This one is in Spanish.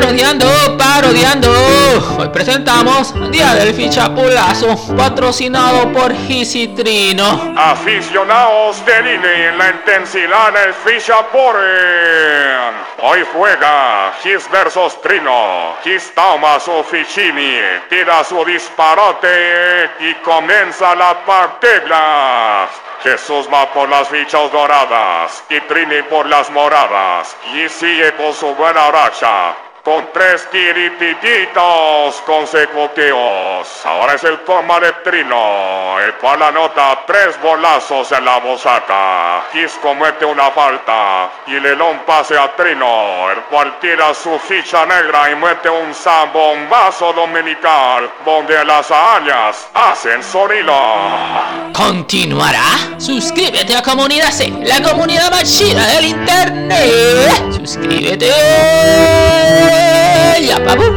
parodiando, parodiando. Hoy presentamos Día del Fichapulazo, patrocinado por Gisitrino. Aficionados del INE en la intensidad del Fichaporen. Hoy juega Gis versus Trino. Gis toma su Fichini, tira su disparate y comienza la partida. Jesús va por las fichas doradas y Trini por las moradas y sigue con su buena racha con tres tirititos consecutivos. Ahora es el toma de Trino, el cual anota tres bolazos en la bosaca. Kiss comete una falta y Lelón pase a Trino, el cual tira su ficha negra y mete un zambombazo dominical, donde las arañas hacen sonido. ¿Continuará? Suscríbete a Comunidad C, la comunidad más del internet. Suscríbete. i Abu.